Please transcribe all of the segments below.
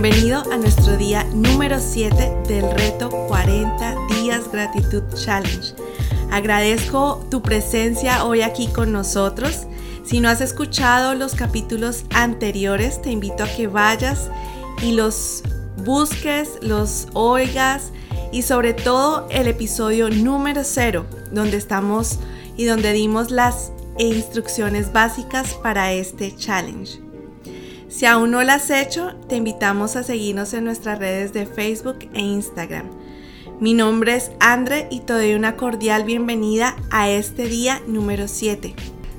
Bienvenido a nuestro día número 7 del reto 40 días gratitud challenge. Agradezco tu presencia hoy aquí con nosotros. Si no has escuchado los capítulos anteriores, te invito a que vayas y los busques, los oigas y sobre todo el episodio número 0, donde estamos y donde dimos las instrucciones básicas para este challenge. Si aún no lo has hecho, te invitamos a seguirnos en nuestras redes de Facebook e Instagram. Mi nombre es Andre y te doy una cordial bienvenida a este día número 7.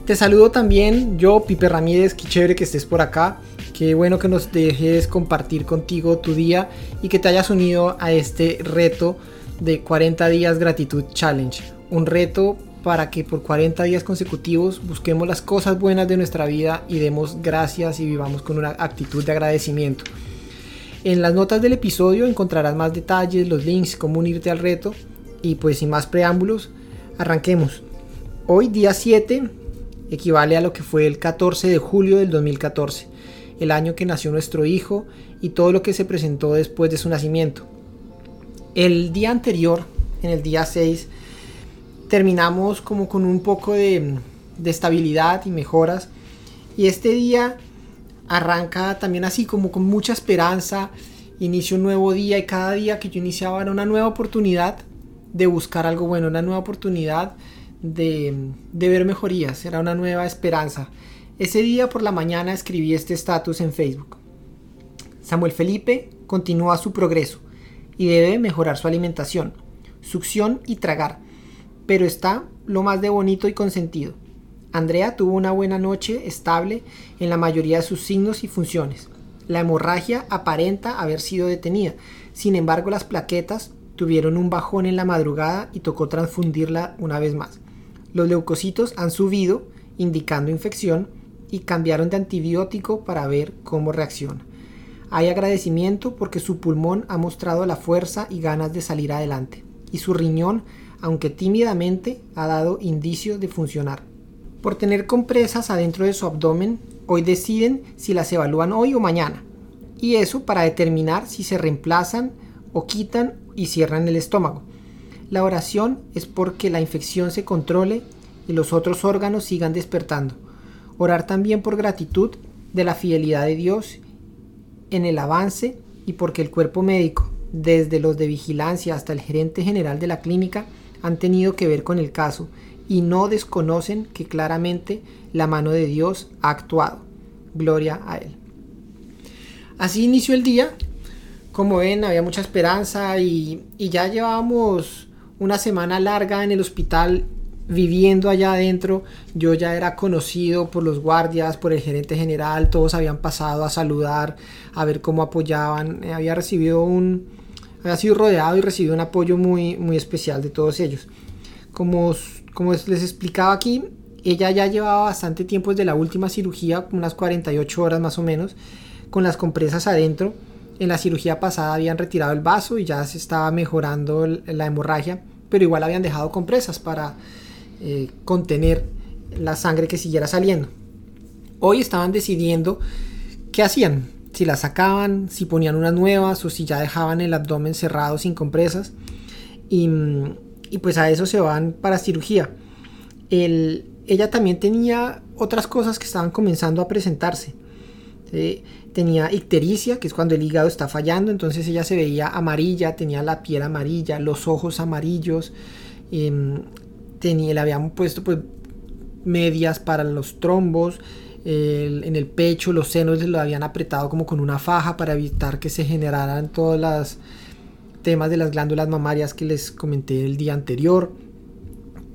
Te saludo también yo, Pipe Ramírez, qué chévere que estés por acá. Qué bueno que nos dejes compartir contigo tu día y que te hayas unido a este reto de 40 días gratitud challenge. Un reto para que por 40 días consecutivos busquemos las cosas buenas de nuestra vida y demos gracias y vivamos con una actitud de agradecimiento. En las notas del episodio encontrarás más detalles, los links, cómo unirte al reto y pues sin más preámbulos, arranquemos. Hoy día 7 equivale a lo que fue el 14 de julio del 2014, el año que nació nuestro hijo y todo lo que se presentó después de su nacimiento. El día anterior, en el día 6, terminamos como con un poco de, estabilidad y mejoras. Y este día arranca también así como con mucha esperanza. Inicio un nuevo día y cada día que yo iniciaba era una nueva oportunidad de buscar algo bueno, una nueva oportunidad de, de ver mejorías, era una nueva esperanza. Ese día por la mañana escribí este estatus en Facebook. Samuel Felipe continúa su progreso y debe mejorar su alimentación, succión y tragar pero está lo más de bonito y consentido. Andrea tuvo una buena noche estable en la mayoría de sus signos y funciones. La hemorragia aparenta haber sido detenida, sin embargo las plaquetas tuvieron un bajón en la madrugada y tocó transfundirla una vez más. Los leucocitos han subido, indicando infección, y cambiaron de antibiótico para ver cómo reacciona. Hay agradecimiento porque su pulmón ha mostrado la fuerza y ganas de salir adelante, y su riñón aunque tímidamente ha dado indicios de funcionar. Por tener compresas adentro de su abdomen, hoy deciden si las evalúan hoy o mañana, y eso para determinar si se reemplazan o quitan y cierran el estómago. La oración es porque la infección se controle y los otros órganos sigan despertando. Orar también por gratitud de la fidelidad de Dios en el avance y porque el cuerpo médico, desde los de vigilancia hasta el gerente general de la clínica, han tenido que ver con el caso y no desconocen que claramente la mano de Dios ha actuado. Gloria a Él. Así inició el día. Como ven, había mucha esperanza y, ya llevábamos una semana larga en el hospital viviendo allá adentro. Yo ya era conocido por los guardias, por el gerente general. Todos habían pasado a saludar, a ver cómo apoyaban. Había recibido un, ha sido rodeado y recibido un apoyo muy, muy especial de todos ellos. Como, como les explicaba aquí, ella ya llevaba bastante tiempo desde la última cirugía, unas 48 horas más o menos, con las compresas adentro. En la cirugía pasada habían retirado el vaso y ya se estaba mejorando la hemorragia, pero igual habían dejado compresas para eh, contener la sangre que siguiera saliendo. Hoy estaban decidiendo qué hacían, si las sacaban, si ponían unas nuevas o si ya dejaban el abdomen cerrado sin compresas. Y, pues a eso se van para cirugía. ella también tenía otras cosas que estaban comenzando a presentarse. Tenía ictericia, que es cuando el hígado está fallando, entonces ella se veía amarilla, tenía la piel amarilla, los ojos amarillos, em, tenía, le habían puesto pues, medias para los trombos, en el pecho, los senos lo habían apretado como con una faja para evitar que se generaran todos los temas de las glándulas mamarias que les comenté el día anterior.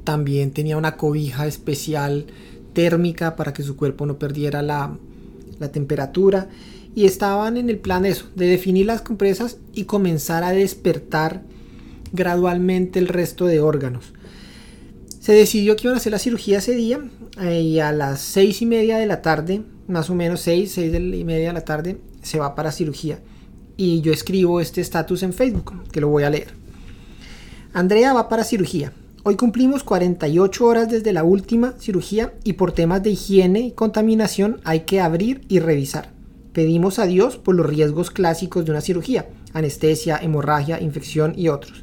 También tenía una cobija especial térmica para que su cuerpo no perdiera la, la temperatura. Y estaban en el plan eso, de definir las compresas y comenzar a despertar gradualmente el resto de órganos. Se decidió que iban a hacer la cirugía ese día eh, y a las seis y media de la tarde, más o menos seis, seis y media de la tarde, se va para cirugía. Y yo escribo este estatus en Facebook, que lo voy a leer. Andrea va para cirugía. Hoy cumplimos 48 horas desde la última cirugía y por temas de higiene y contaminación hay que abrir y revisar. Pedimos a Dios por los riesgos clásicos de una cirugía, anestesia, hemorragia, infección y otros.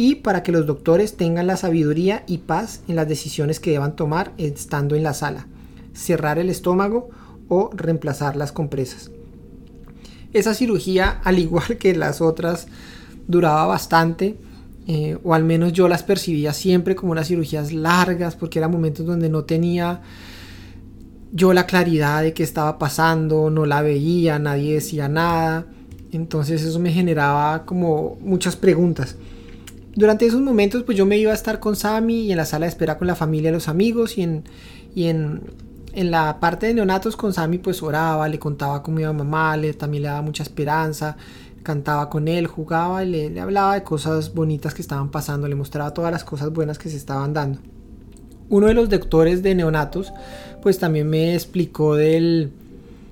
Y para que los doctores tengan la sabiduría y paz en las decisiones que deban tomar estando en la sala. Cerrar el estómago o reemplazar las compresas. Esa cirugía, al igual que las otras, duraba bastante, eh, o al menos yo las percibía siempre como unas cirugías largas, porque eran momentos donde no tenía yo la claridad de qué estaba pasando, no la veía, nadie decía nada, entonces eso me generaba como muchas preguntas. Durante esos momentos pues yo me iba a estar con Sammy y en la sala de espera con la familia, los amigos y en, y en en la parte de neonatos con Sammy pues oraba, le contaba cómo iba mamá, le, también le daba mucha esperanza, cantaba con él, jugaba y le, hablaba de cosas bonitas que estaban pasando, le mostraba todas las cosas buenas que se estaban dando. Uno de los doctores de neonatos pues también me explicó del,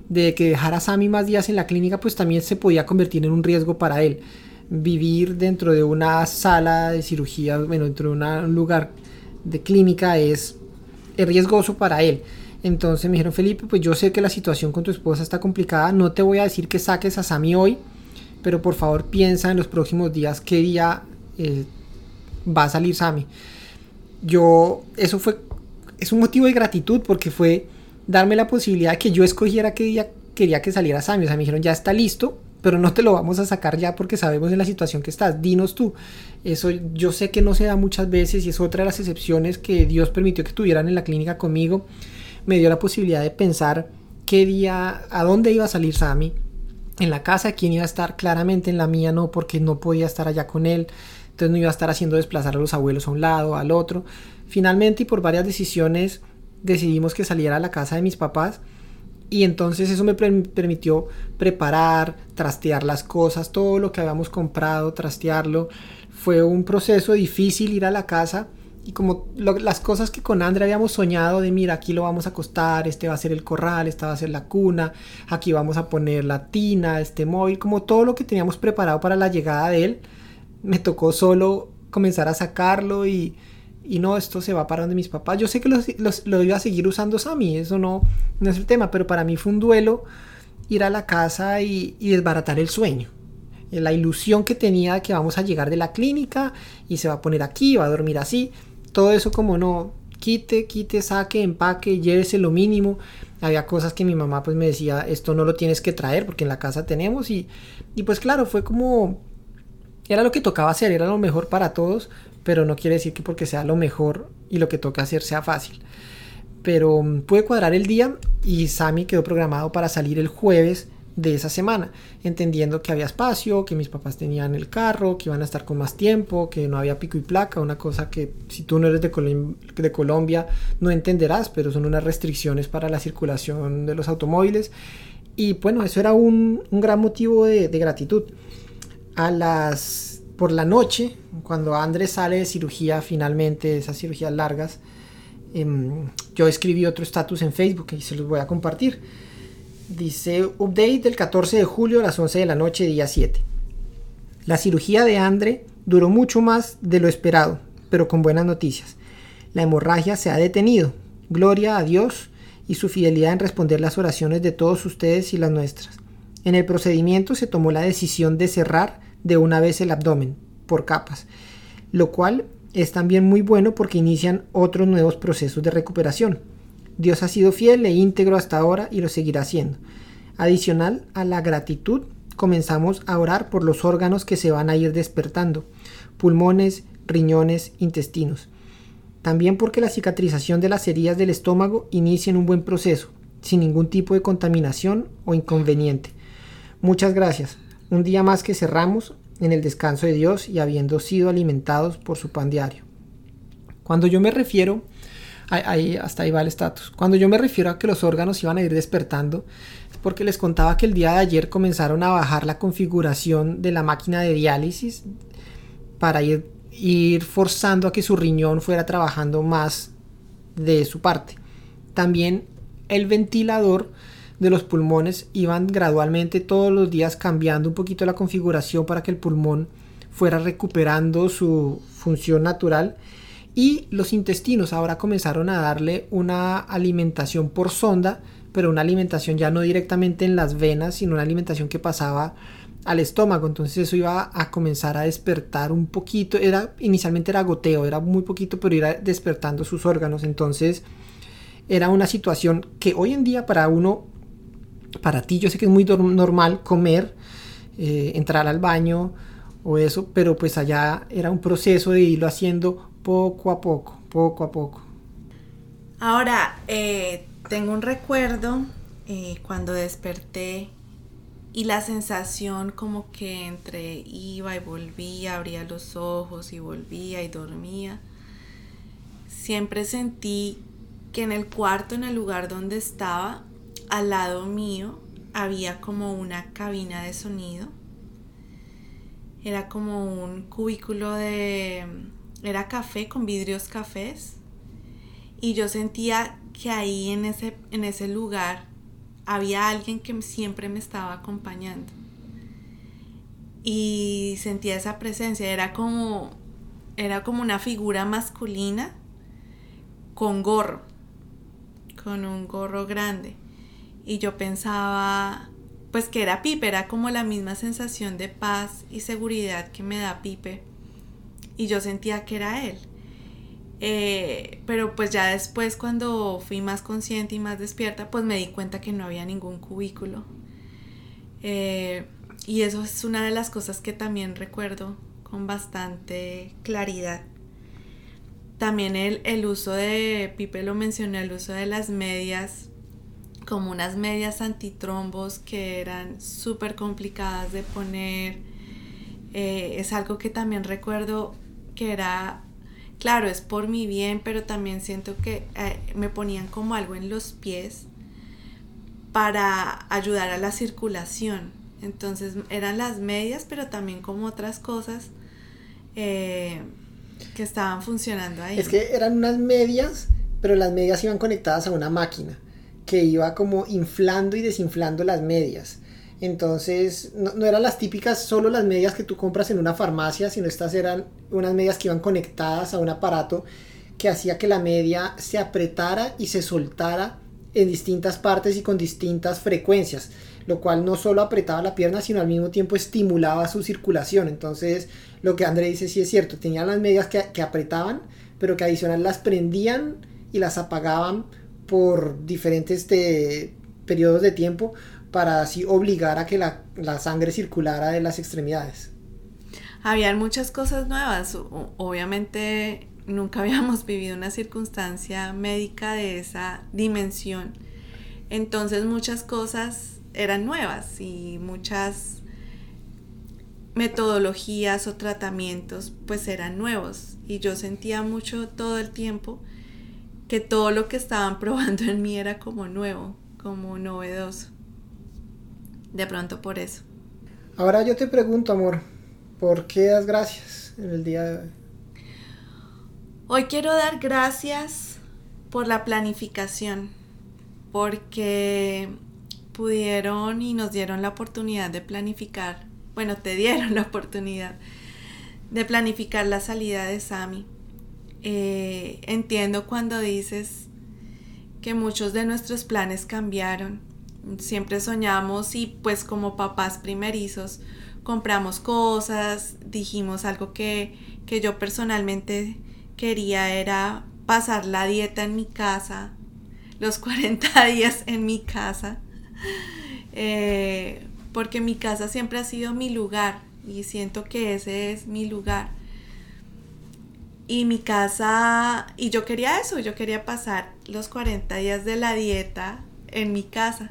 de que dejar a Sammy más días en la clínica pues también se podía convertir en un riesgo para él. Vivir dentro de una sala de cirugía, bueno, dentro de un lugar de clínica es, es riesgoso para él. Entonces me dijeron, Felipe, pues yo sé que la situación con tu esposa está complicada, no te voy a decir que saques a Sami hoy, pero por favor piensa en los próximos días qué día eh, va a salir Sami. Yo, eso fue, es un motivo de gratitud porque fue darme la posibilidad de que yo escogiera qué día quería que saliera Sami. O sea, me dijeron, ya está listo, pero no te lo vamos a sacar ya porque sabemos en la situación que estás. Dinos tú. Eso yo sé que no se da muchas veces y es otra de las excepciones que Dios permitió que tuvieran en la clínica conmigo me dio la posibilidad de pensar qué día, a dónde iba a salir Sammy, en la casa, quién iba a estar, claramente en la mía no, porque no podía estar allá con él, entonces no iba a estar haciendo desplazar a los abuelos a un lado, al otro. Finalmente y por varias decisiones decidimos que saliera a la casa de mis papás y entonces eso me permitió preparar, trastear las cosas, todo lo que habíamos comprado, trastearlo. Fue un proceso difícil ir a la casa y como las cosas que con Andrea habíamos soñado de mira, aquí lo vamos a acostar, este va a ser el corral, esta va a ser la cuna, aquí vamos a poner la tina, este móvil, como todo lo que teníamos preparado para la llegada de él, me tocó solo comenzar a sacarlo y, y no, esto se va para donde mis papás. Yo sé que lo iba a seguir usando Sammy, eso no, no es el tema, pero para mí fue un duelo ir a la casa y, desbaratar el sueño la ilusión que tenía de que vamos a llegar de la clínica y se va a poner aquí, va a dormir así todo eso como no, quite, quite, saque, empaque, llévese lo mínimo. Había cosas que mi mamá pues me decía, esto no lo tienes que traer porque en la casa tenemos y, y pues claro, fue como, era lo que tocaba hacer, era lo mejor para todos, pero no quiere decir que porque sea lo mejor y lo que toca hacer sea fácil. Pero mm, pude cuadrar el día y Sammy quedó programado para salir el jueves de esa semana, entendiendo que había espacio, que mis papás tenían el carro, que iban a estar con más tiempo, que no había pico y placa, una cosa que si tú no eres de, Colombia no entenderás, pero son unas restricciones para la circulación de los automóviles. Y bueno, eso era un, gran motivo de, gratitud. A las por la noche, cuando Andrés sale de cirugía finalmente, esas cirugías largas, eh, yo escribí otro estatus en Facebook y se los voy a compartir Dice, update del 14 de julio a las 11 de la noche, día 7. La cirugía de Andre duró mucho más de lo esperado, pero con buenas noticias. La hemorragia se ha detenido. Gloria a Dios y su fidelidad en responder las oraciones de todos ustedes y las nuestras. En el procedimiento se tomó la decisión de cerrar de una vez el abdomen, por capas, lo cual es también muy bueno porque inician otros nuevos procesos de recuperación. Dios ha sido fiel e íntegro hasta ahora y lo seguirá haciendo. Adicional a la gratitud, comenzamos a orar por los órganos que se van a ir despertando, pulmones, riñones, intestinos. También porque la cicatrización de las heridas del estómago inicie en un buen proceso, sin ningún tipo de contaminación o inconveniente. Muchas gracias. Un día más que cerramos en el descanso de Dios y habiendo sido alimentados por su pan diario. Cuando yo me refiero ahí, hasta ahí va el estatus. Cuando yo me refiero a que los órganos iban a ir despertando, es porque les contaba que el día de ayer comenzaron a bajar la configuración de la máquina de diálisis para ir, ir forzando a que su riñón fuera trabajando más de su parte. También el ventilador de los pulmones iban gradualmente todos los días cambiando un poquito la configuración para que el pulmón fuera recuperando su función natural. Y los intestinos ahora comenzaron a darle una alimentación por sonda, pero una alimentación ya no directamente en las venas, sino una alimentación que pasaba al estómago, entonces eso iba a comenzar a despertar un poquito, era inicialmente era goteo, era muy poquito, pero iba despertando sus órganos, entonces era una situación que hoy en día para uno, para ti yo sé que es muy normal comer, eh, entrar al baño o eso, pero pues allá era un proceso de irlo haciendo poco a poco, poco a poco. Ahora, eh, tengo un recuerdo eh, cuando desperté y la sensación como que entre iba y volvía, abría los ojos y volvía y dormía. Siempre sentí que en el cuarto, en el lugar donde estaba, al lado mío, había como una cabina de sonido. Era como un cubículo de... Era café con vidrios cafés. Y yo sentía que ahí en ese, en ese lugar había alguien que siempre me estaba acompañando. Y sentía esa presencia, era como era como una figura masculina con gorro, con un gorro grande. Y yo pensaba, pues que era Pipe, era como la misma sensación de paz y seguridad que me da Pipe. Y yo sentía que era él. Eh, pero pues ya después cuando fui más consciente y más despierta, pues me di cuenta que no había ningún cubículo. Eh, y eso es una de las cosas que también recuerdo con bastante claridad. También el, el uso de, Pipe lo mencionó, el uso de las medias, como unas medias antitrombos que eran súper complicadas de poner. Eh, es algo que también recuerdo que era claro, es por mi bien, pero también siento que eh, me ponían como algo en los pies para ayudar a la circulación. Entonces eran las medias, pero también como otras cosas eh, que estaban funcionando ahí. Es que eran unas medias, pero las medias iban conectadas a una máquina que iba como inflando y desinflando las medias. Entonces, no, eran las típicas solo las medias que tú compras en una farmacia, sino estas eran unas medias que iban conectadas a un aparato que hacía que la media se apretara y se soltara en distintas partes y con distintas frecuencias, lo cual no solo apretaba la pierna, sino al mismo tiempo estimulaba su circulación. Entonces, lo que André dice sí es cierto, tenían las medias que, apretaban, pero que adicional las prendían y las apagaban por diferentes este, periodos de tiempo para así obligar a que la, sangre circulara de las extremidades. Habían muchas cosas nuevas. Obviamente nunca habíamos vivido una circunstancia médica de esa dimensión. Entonces muchas cosas eran nuevas y muchas metodologías o tratamientos pues eran nuevos. Y yo sentía mucho todo el tiempo que todo lo que estaban probando en mí era como nuevo, como novedoso. De pronto por eso. Ahora yo te pregunto, amor, ¿por qué das gracias en el día de hoy? Hoy quiero dar gracias por la planificación, porque pudieron y nos dieron la oportunidad de planificar, bueno, te dieron la oportunidad de planificar la salida de Sami. Eh, entiendo cuando dices que muchos de nuestros planes cambiaron siempre soñamos y pues como papás primerizos compramos cosas, dijimos algo que, yo personalmente quería era pasar la dieta en mi casa, los 40 días en mi casa, eh, porque mi casa siempre ha sido mi lugar y siento que ese es mi lugar. Y mi casa, y yo quería eso, yo quería pasar los 40 días de la dieta en mi casa.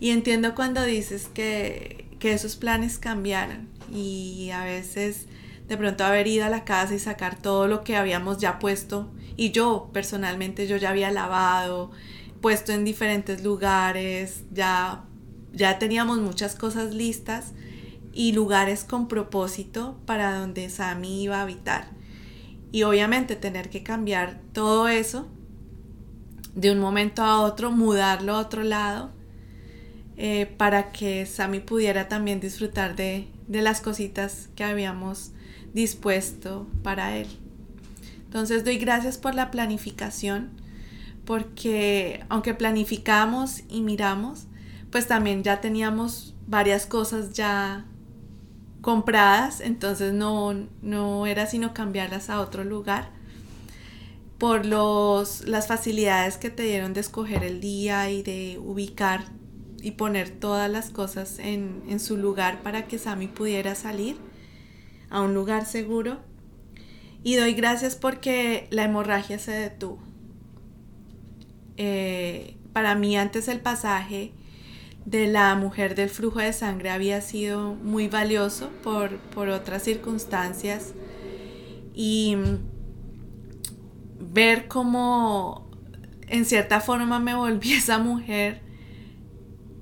Y entiendo cuando dices que, esos planes cambiaron y a veces de pronto haber ido a la casa y sacar todo lo que habíamos ya puesto y yo personalmente yo ya había lavado, puesto en diferentes lugares, ya ya teníamos muchas cosas listas y lugares con propósito para donde Sammy iba a habitar. Y obviamente tener que cambiar todo eso de un momento a otro, mudarlo a otro lado, eh, para que Sammy pudiera también disfrutar de, las cositas que habíamos dispuesto para él. Entonces doy gracias por la planificación, porque aunque planificamos y miramos, pues también ya teníamos varias cosas ya compradas, entonces no, no era sino cambiarlas a otro lugar por los, las facilidades que te dieron de escoger el día y de ubicar y poner todas las cosas en, en su lugar para que Sami pudiera salir a un lugar seguro. Y doy gracias porque la hemorragia se detuvo. Eh, para mí antes el pasaje de la mujer del flujo de sangre había sido muy valioso por, por otras circunstancias y ver cómo en cierta forma me volví esa mujer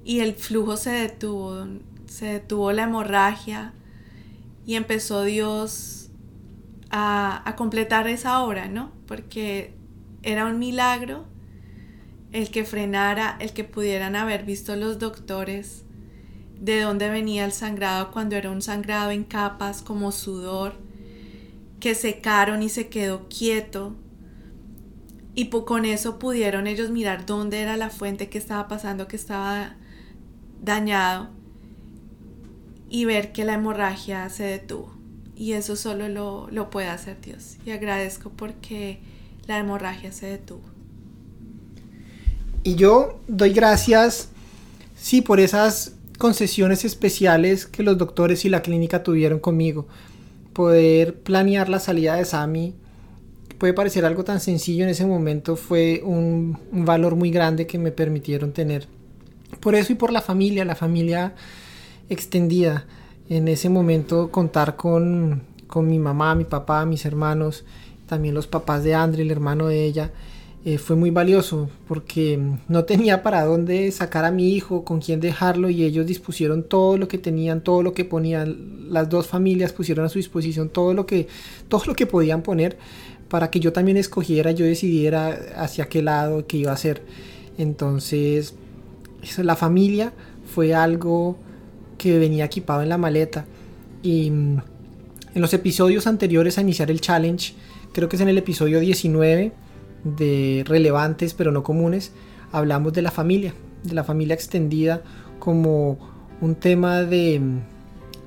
y el flujo se detuvo, se detuvo la hemorragia y empezó Dios a, a completar esa obra, ¿no? Porque era un milagro el que frenara, el que pudieran haber visto los doctores de dónde venía el sangrado cuando era un sangrado en capas como sudor, que secaron y se quedó quieto. Y con eso pudieron ellos mirar dónde era la fuente que estaba pasando, que estaba dañado, y ver que la hemorragia se detuvo. Y eso solo lo, lo puede hacer Dios. Y agradezco porque la hemorragia se detuvo. Y yo doy gracias, sí, por esas concesiones especiales que los doctores y la clínica tuvieron conmigo. Poder planear la salida de Sami puede parecer algo tan sencillo en ese momento, fue un, valor muy grande que me permitieron tener. Por eso y por la familia, la familia extendida. En ese momento contar con, con mi mamá, mi papá, mis hermanos, también los papás de Andre, el hermano de ella eh, fue muy valioso porque no tenía para dónde sacar a mi hijo, con quién dejarlo y ellos dispusieron todo lo que tenían, todo lo que ponían, las dos familias pusieron a su disposición todo lo que, todo lo que podían poner para que yo también escogiera, yo decidiera hacia qué lado que iba a hacer. Entonces, la familia fue algo que venía equipado en la maleta y mm, en los episodios anteriores a iniciar el challenge, creo que es en el episodio 19, de relevantes pero no comunes, hablamos de la familia, de la familia extendida como un tema de,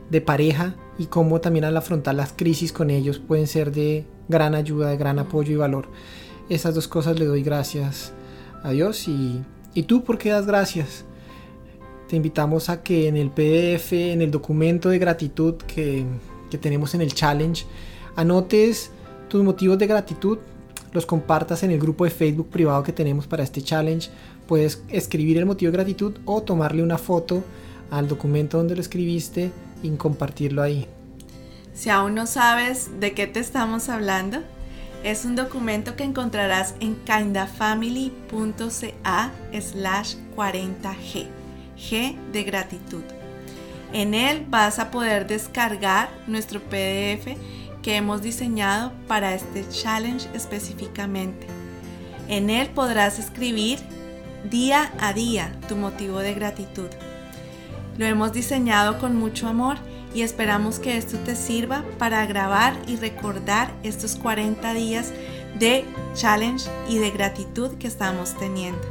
de pareja y cómo también al afrontar las crisis con ellos pueden ser de gran ayuda, de gran apoyo y valor. Esas dos cosas le doy gracias a Dios y, y tú por qué das gracias. Te invitamos a que en el PDF, en el documento de gratitud que, que tenemos en el challenge, anotes tus motivos de gratitud los compartas en el grupo de Facebook privado que tenemos para este challenge. Puedes escribir el motivo de gratitud o tomarle una foto al documento donde lo escribiste y compartirlo ahí. Si aún no sabes de qué te estamos hablando, es un documento que encontrarás en kindafamily.ca slash 40g, G de gratitud. En él vas a poder descargar nuestro PDF que hemos diseñado para este challenge específicamente. En él podrás escribir día a día tu motivo de gratitud. Lo hemos diseñado con mucho amor y esperamos que esto te sirva para grabar y recordar estos 40 días de challenge y de gratitud que estamos teniendo.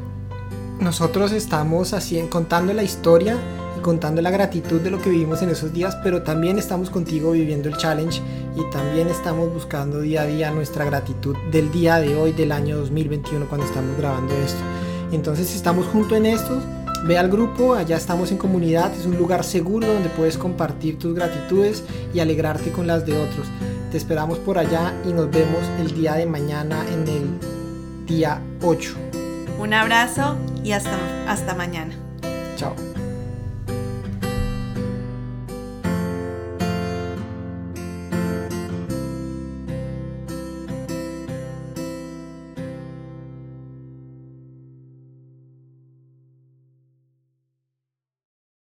Nosotros estamos así contando la historia contando la gratitud de lo que vivimos en esos días, pero también estamos contigo viviendo el challenge y también estamos buscando día a día nuestra gratitud del día de hoy, del año 2021, cuando estamos grabando esto. Entonces estamos junto en esto, ve al grupo, allá estamos en comunidad, es un lugar seguro donde puedes compartir tus gratitudes y alegrarte con las de otros. Te esperamos por allá y nos vemos el día de mañana en el día 8. Un abrazo y hasta, hasta mañana. Chao.